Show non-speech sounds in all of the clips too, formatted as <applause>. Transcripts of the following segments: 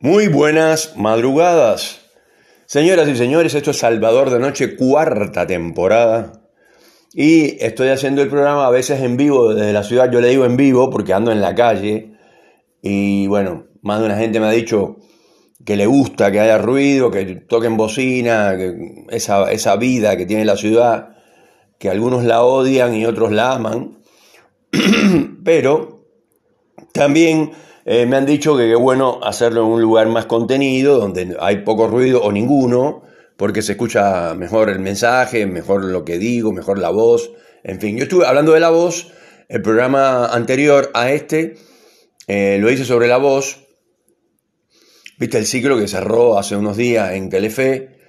Muy buenas madrugadas. Señoras y señores, esto es Salvador de Noche, cuarta temporada. Y estoy haciendo el programa a veces en vivo desde la ciudad. Yo le digo en vivo porque ando en la calle. Y bueno, más de una gente me ha dicho que le gusta que haya ruido, que toquen bocina, que esa, esa vida que tiene la ciudad, que algunos la odian y otros la aman. <clears throat> Pero también eh, me han dicho que es bueno hacerlo en un lugar más contenido, donde hay poco ruido o ninguno, porque se escucha mejor el mensaje, mejor lo que digo, mejor la voz. En fin, yo estuve hablando de la voz, el programa anterior a este eh, lo hice sobre la voz. Viste el ciclo que cerró hace unos días en Telefe.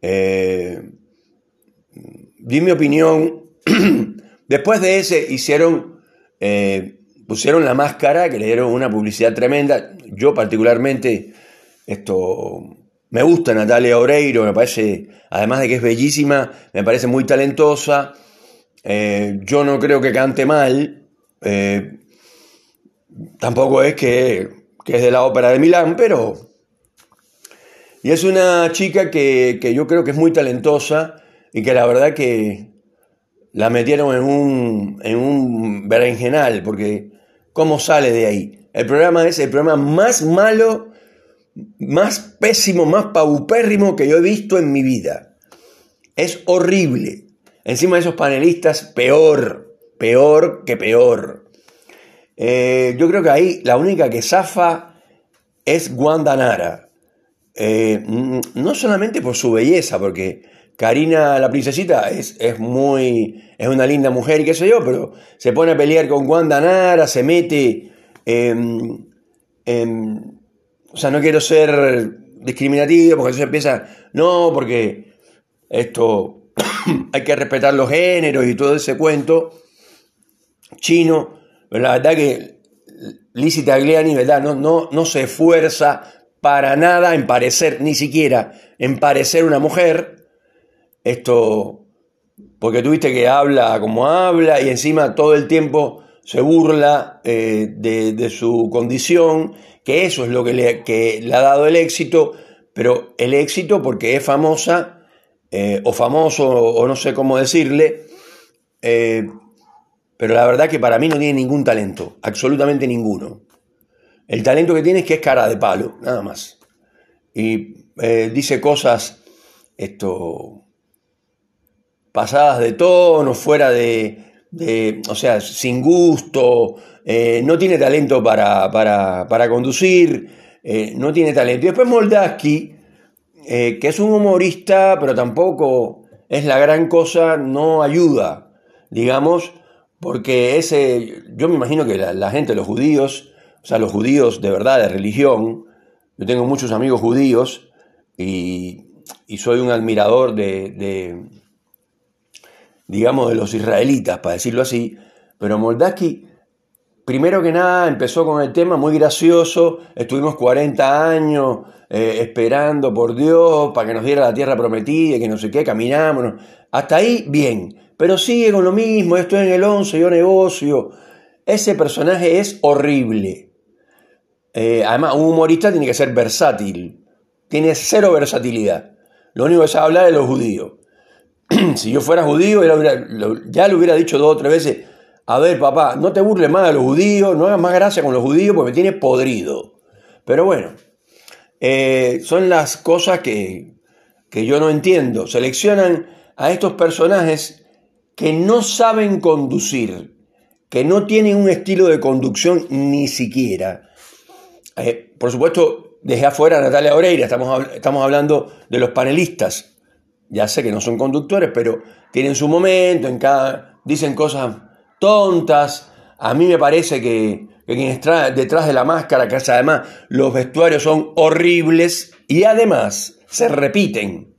Eh, di mi opinión. <clears throat> Después de ese hicieron pusieron la máscara, que le dieron una publicidad tremenda. Yo particularmente, esto, me gusta Natalia Oreiro, me parece, además de que es bellísima, me parece muy talentosa. Eh, yo no creo que cante mal. Eh, tampoco es que, que, es de la ópera de Milán, pero... Y es una chica que, que yo creo que es muy talentosa y que la verdad que la metieron en un, en un berenjenal, porque cómo sale de ahí. El programa es el programa más malo, más pésimo, más paupérrimo que yo he visto en mi vida. Es horrible. Encima de esos panelistas, peor, peor que peor. Eh, yo creo que ahí la única que zafa es Wanda Nara. Eh, no solamente por su belleza, porque Karina la princesita es, es, muy. es una linda mujer y qué sé yo, pero se pone a pelear con Wanda Nara, se mete. en... o sea, no quiero ser discriminativo, porque se empieza. No, porque esto. <coughs> hay que respetar los géneros y todo ese cuento chino. Pero la verdad que Lizzie Tagliani, ¿verdad? No, no, no se esfuerza para nada en parecer, ni siquiera en parecer una mujer esto, porque tuviste que habla como habla y encima todo el tiempo se burla eh, de, su condición, que eso es lo que le, ha dado el éxito, pero el éxito porque es famosa eh, o famoso o no sé cómo decirle, eh, pero la verdad que para mí no tiene ningún talento, absolutamente ninguno. El talento que tiene es que es cara de palo, nada más. Y dice cosas, esto, pasadas de tono, fuera de, o sea, sin gusto, eh, no tiene talento para, para, conducir, eh, no tiene talento. Y después Moldaski, eh, que es un humorista, pero tampoco es la gran cosa, no ayuda, digamos, porque ese, yo me imagino que la, gente, los judíos, o sea, los judíos de verdad, de religión, yo tengo muchos amigos judíos y, soy un admirador de digamos, de los israelitas, para decirlo así, pero Moldaski, primero que nada, empezó con el tema muy gracioso, estuvimos 40 años eh, esperando por Dios para que nos diera la tierra prometida, y que no sé qué, caminamos, hasta ahí bien, pero sigue con lo mismo, estoy en el 11, yo negocio, ese personaje es horrible. Eh, además, un humorista tiene que ser versátil, tiene cero versatilidad. Lo único que sabe hablar es de los judíos. <clears throat> si yo fuera judío, ya le hubiera dicho dos o tres veces, a ver papá, no te burles más de los judíos, no hagas más gracia con los judíos porque me tiene podrido. Pero bueno, eh, son las cosas que, que yo no entiendo. Seleccionan a estos personajes que no saben conducir, que no tienen un estilo de conducción ni siquiera. Eh, por supuesto, dejé afuera a Natalia Oreira, estamos, estamos hablando de los panelistas ya sé que no son conductores, pero tienen su momento, en cada, dicen cosas tontas. A mí me parece que, quien está detrás de la máscara, que además los vestuarios son horribles y además se repiten.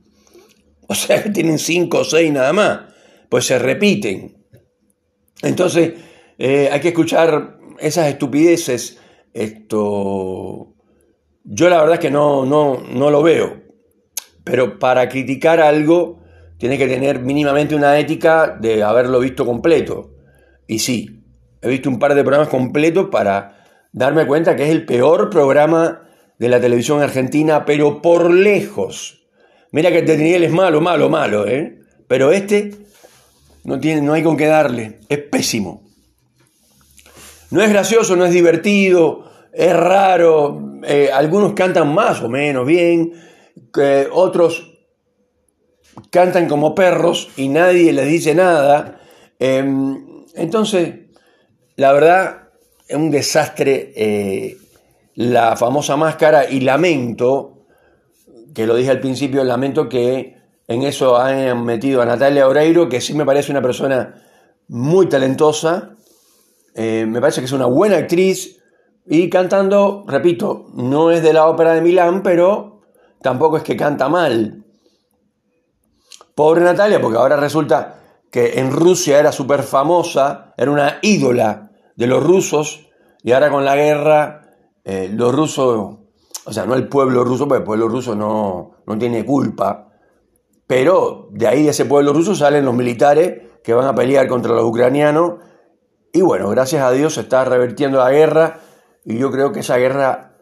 O sea, que <laughs> tienen cinco o seis nada más, pues se repiten. Entonces, eh, hay que escuchar esas estupideces. Esto, yo la verdad es que no, no, no lo veo. Pero para criticar algo tiene que tener mínimamente una ética de haberlo visto completo. Y sí, he visto un par de programas completos para darme cuenta que es el peor programa de la televisión argentina, pero por lejos. Mira que Tetiniel es malo, malo, malo, ¿eh? Pero este no, tiene, no hay con qué darle, es pésimo. No es gracioso, no es divertido, es raro, eh, algunos cantan más o menos bien, otros cantan como perros y nadie les dice nada. Em, entonces, la verdad, es un desastre eh, la famosa máscara y lamento, que lo dije al principio, lamento que en eso hayan metido a Natalia Oreiro, que sí me parece una persona muy talentosa, eh, me parece que es una buena actriz y cantando, repito, no es de la ópera de Milán, pero tampoco es que canta mal. Pobre Natalia, porque ahora resulta que en Rusia era súper famosa, era una ídola de los rusos, y ahora con la guerra, eh, los rusos, o sea, no el pueblo ruso, porque el pueblo ruso no, no tiene culpa, pero de ahí de ese pueblo ruso salen los militares que van a pelear contra los ucranianos, y bueno, gracias a Dios se está revertiendo la guerra, y yo creo que esa guerra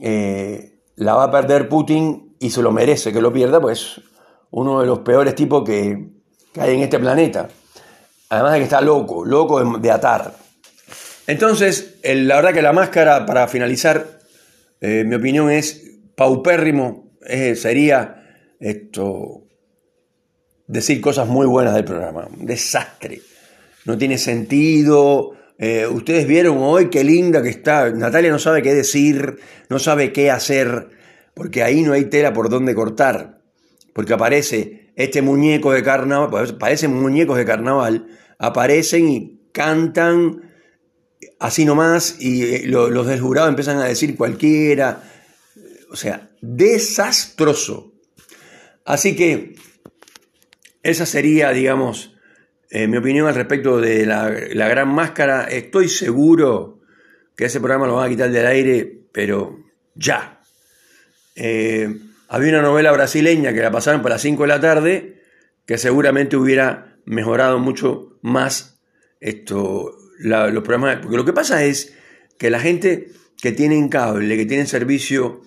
eh, la va a perder Putin y se lo merece que lo pierda, pues uno de los peores tipos que, hay en este planeta. Además de que está loco, loco de, atar. Entonces, la verdad que la máscara, para finalizar, eh, mi opinión es paupérrimo, eh, sería esto, decir cosas muy buenas del programa. Un desastre. No tiene sentido. Eh, ustedes vieron hoy qué linda que está. Natalia no sabe qué decir, no sabe qué hacer, porque ahí no hay tela por donde cortar porque aparece este muñeco de carnaval, pues, parecen muñecos de carnaval, aparecen y cantan así nomás y eh, los del jurado empiezan a decir cualquiera, o sea, desastroso. Así que esa sería, digamos, eh, mi opinión al respecto de la, gran máscara. Estoy seguro que ese programa lo van a quitar del aire, pero ya. Eh, había una novela brasileña que la pasaron para las 5 de la tarde, que seguramente hubiera mejorado mucho más esto, los programas. Porque lo que pasa es que la gente que tiene cable, que tiene servicio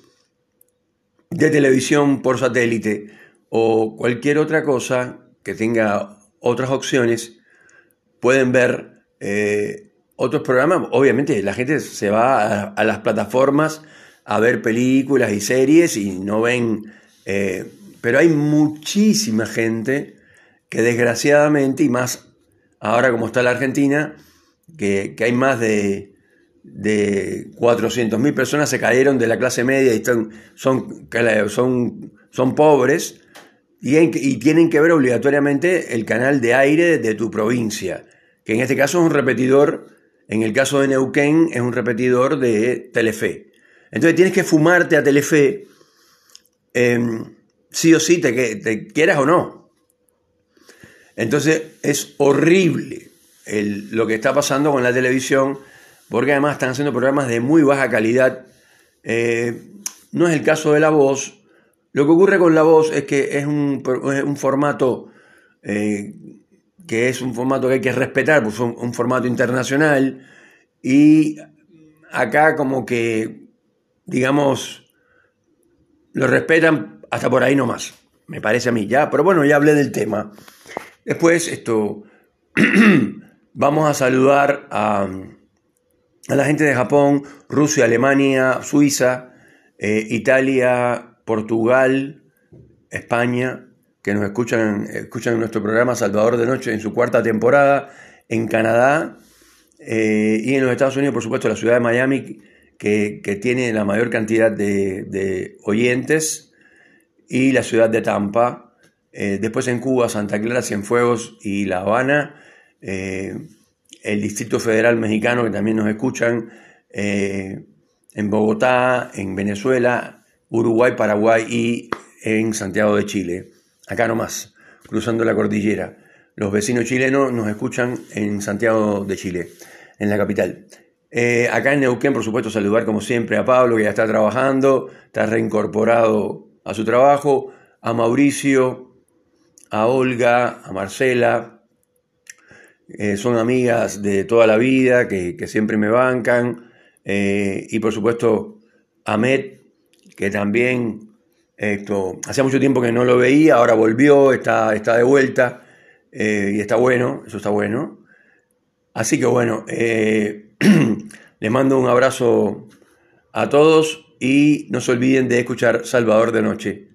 de televisión por satélite o cualquier otra cosa que tenga otras opciones, pueden ver eh, otros programas. Obviamente la gente se va a las plataformas a ver películas y series y no ven... Eh, pero hay muchísima gente que desgraciadamente, y más ahora como está la Argentina, que, hay más de, de 400.000 personas se cayeron de la clase media y están, son, son, son pobres y, tienen que ver obligatoriamente el canal de aire de tu provincia, que en este caso es un repetidor, en el caso de Neuquén es un repetidor de Telefe. Entonces tienes que fumarte a Telefe, em, sí o sí, te, quieras o no. Entonces es horrible lo que está pasando con la televisión, porque además están haciendo programas de muy baja calidad. Eh, no es el caso de La Voz. Lo que ocurre con La Voz es que es un, formato eh, que es un formato que hay que respetar, pues es un formato internacional. Y acá como que digamos, lo respetan hasta por ahí nomás, me parece a mí, ya, pero bueno, ya hablé del tema. Después, esto, <clears throat> vamos a saludar a, a, la gente de Japón, Rusia, Alemania, Suiza, eh, Italia, Portugal, España, que nos escuchan, escuchan nuestro programa Salvador de Noche en su cuarta temporada, en Canadá eh, y en los Estados Unidos, por supuesto, la ciudad de Miami, que, tiene la mayor cantidad de, oyentes, y la ciudad de Tampa. Eh, después en Cuba, Santa Clara, Cienfuegos y La Habana. Eh, el Distrito Federal Mexicano, que también nos escuchan. En Bogotá, en Venezuela, Uruguay, Paraguay y en Santiago de Chile. Acá nomás, cruzando la cordillera. Los vecinos chilenos nos escuchan en Santiago de Chile, en la capital. Eh, acá en Neuquén, por supuesto, saludar como siempre a Pablo, que ya está trabajando, está reincorporado a su trabajo, a Mauricio, a Olga, a Marcela, eh, son amigas de toda la vida, que, siempre me bancan, eh, y por supuesto a Met, que también esto, hacía mucho tiempo que no lo veía, ahora volvió, está, está de vuelta y está bueno, eso está bueno. Así que bueno, <clears throat> les mando un abrazo a todos y no se olviden de escuchar Salvador de Noche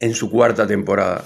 en su cuarta temporada.